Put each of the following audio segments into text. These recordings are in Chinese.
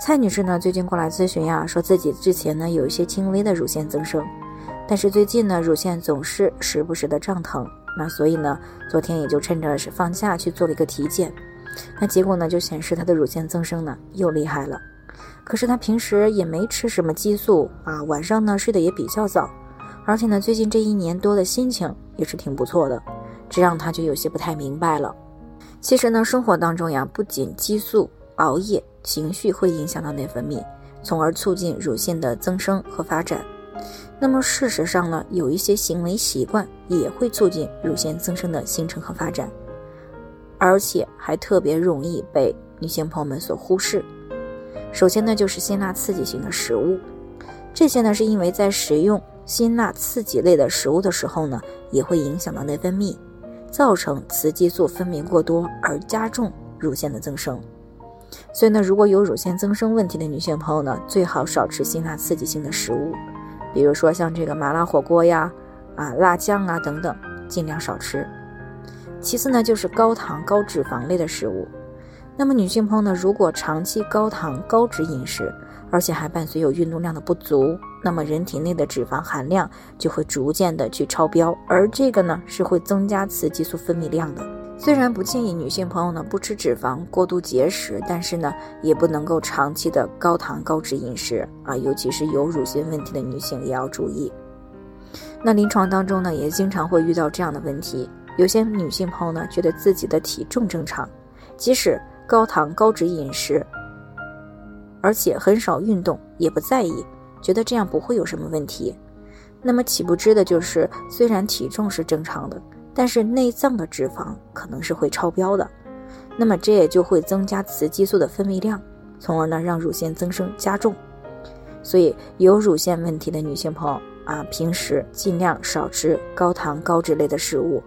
蔡女士呢，最近过来咨询呀，说自己之前呢有一些轻微的乳腺增生，但是最近呢乳腺总是时不时的胀疼，那所以呢昨天也就趁着是放假去做了一个体检，那结果呢就显示她的乳腺增生呢又厉害了。可是她平时也没吃什么激素啊，晚上呢睡得也比较早，而且呢最近这一年多的心情也是挺不错的，这让她就有些不太明白了。其实呢生活当中呀，不仅激素、熬夜。情绪会影响到内分泌，从而促进乳腺的增生和发展。那么事实上呢，有一些行为习惯也会促进乳腺增生的形成和发展，而且还特别容易被女性朋友们所忽视。首先呢，就是辛辣刺激性的食物，这些呢是因为在食用辛辣刺激类的食物的时候呢，也会影响到内分泌，造成雌激素分泌过多，而加重乳腺的增生。所以呢，如果有乳腺增生问题的女性朋友呢，最好少吃辛辣刺激性的食物，比如说像这个麻辣火锅呀、啊辣酱啊等等，尽量少吃。其次呢，就是高糖高脂肪类的食物。那么女性朋友呢，如果长期高糖高脂饮食，而且还伴随有运动量的不足，那么人体内的脂肪含量就会逐渐的去超标，而这个呢，是会增加雌激素分泌量的。虽然不建议女性朋友呢不吃脂肪、过度节食，但是呢也不能够长期的高糖高脂饮食啊，尤其是有乳腺问题的女性也要注意。那临床当中呢也经常会遇到这样的问题，有些女性朋友呢觉得自己的体重正常，即使高糖高脂饮食，而且很少运动也不在意，觉得这样不会有什么问题。那么岂不知的就是，虽然体重是正常的。但是内脏的脂肪可能是会超标的，那么这也就会增加雌激素的分泌量，从而呢让乳腺增生加重。所以有乳腺问题的女性朋友啊，平时尽量少吃高糖高脂类的食物。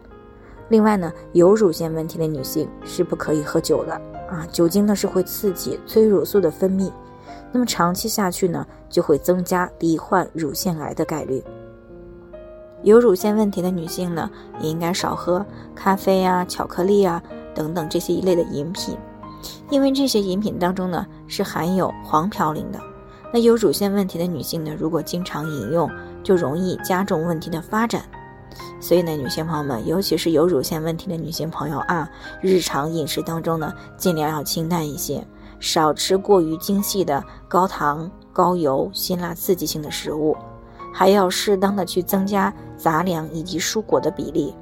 另外呢，有乳腺问题的女性是不可以喝酒的啊，酒精呢是会刺激催乳素的分泌，那么长期下去呢，就会增加罹患乳腺癌的概率。有乳腺问题的女性呢，也应该少喝咖啡啊、巧克力啊等等这些一类的饮品，因为这些饮品当中呢是含有黄嘌呤的。那有乳腺问题的女性呢，如果经常饮用，就容易加重问题的发展。所以呢，女性朋友们，尤其是有乳腺问题的女性朋友啊，日常饮食当中呢，尽量要清淡一些，少吃过于精细的高糖、高油、辛辣刺激性的食物。还要适当的去增加杂粮以及蔬果的比例，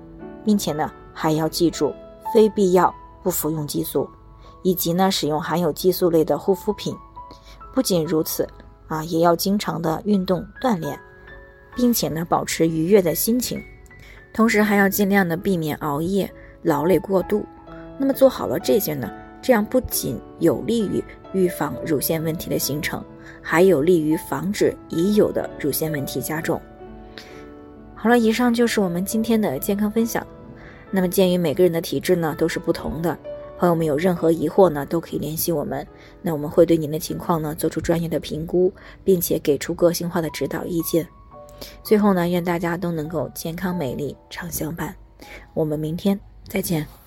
并且呢还要记住非必要不服用激素，以及呢使用含有激素类的护肤品。不仅如此啊，也要经常的运动锻炼，并且呢保持愉悦的心情，同时还要尽量的避免熬夜、劳累过度。那么做好了这些呢，这样不仅有利于预防乳腺问题的形成。还有利于防止已有的乳腺问题加重。好了，以上就是我们今天的健康分享。那么，鉴于每个人的体质呢都是不同的，朋友们有任何疑惑呢都可以联系我们，那我们会对您的情况呢做出专业的评估，并且给出个性化的指导意见。最后呢，愿大家都能够健康美丽常相伴。我们明天再见。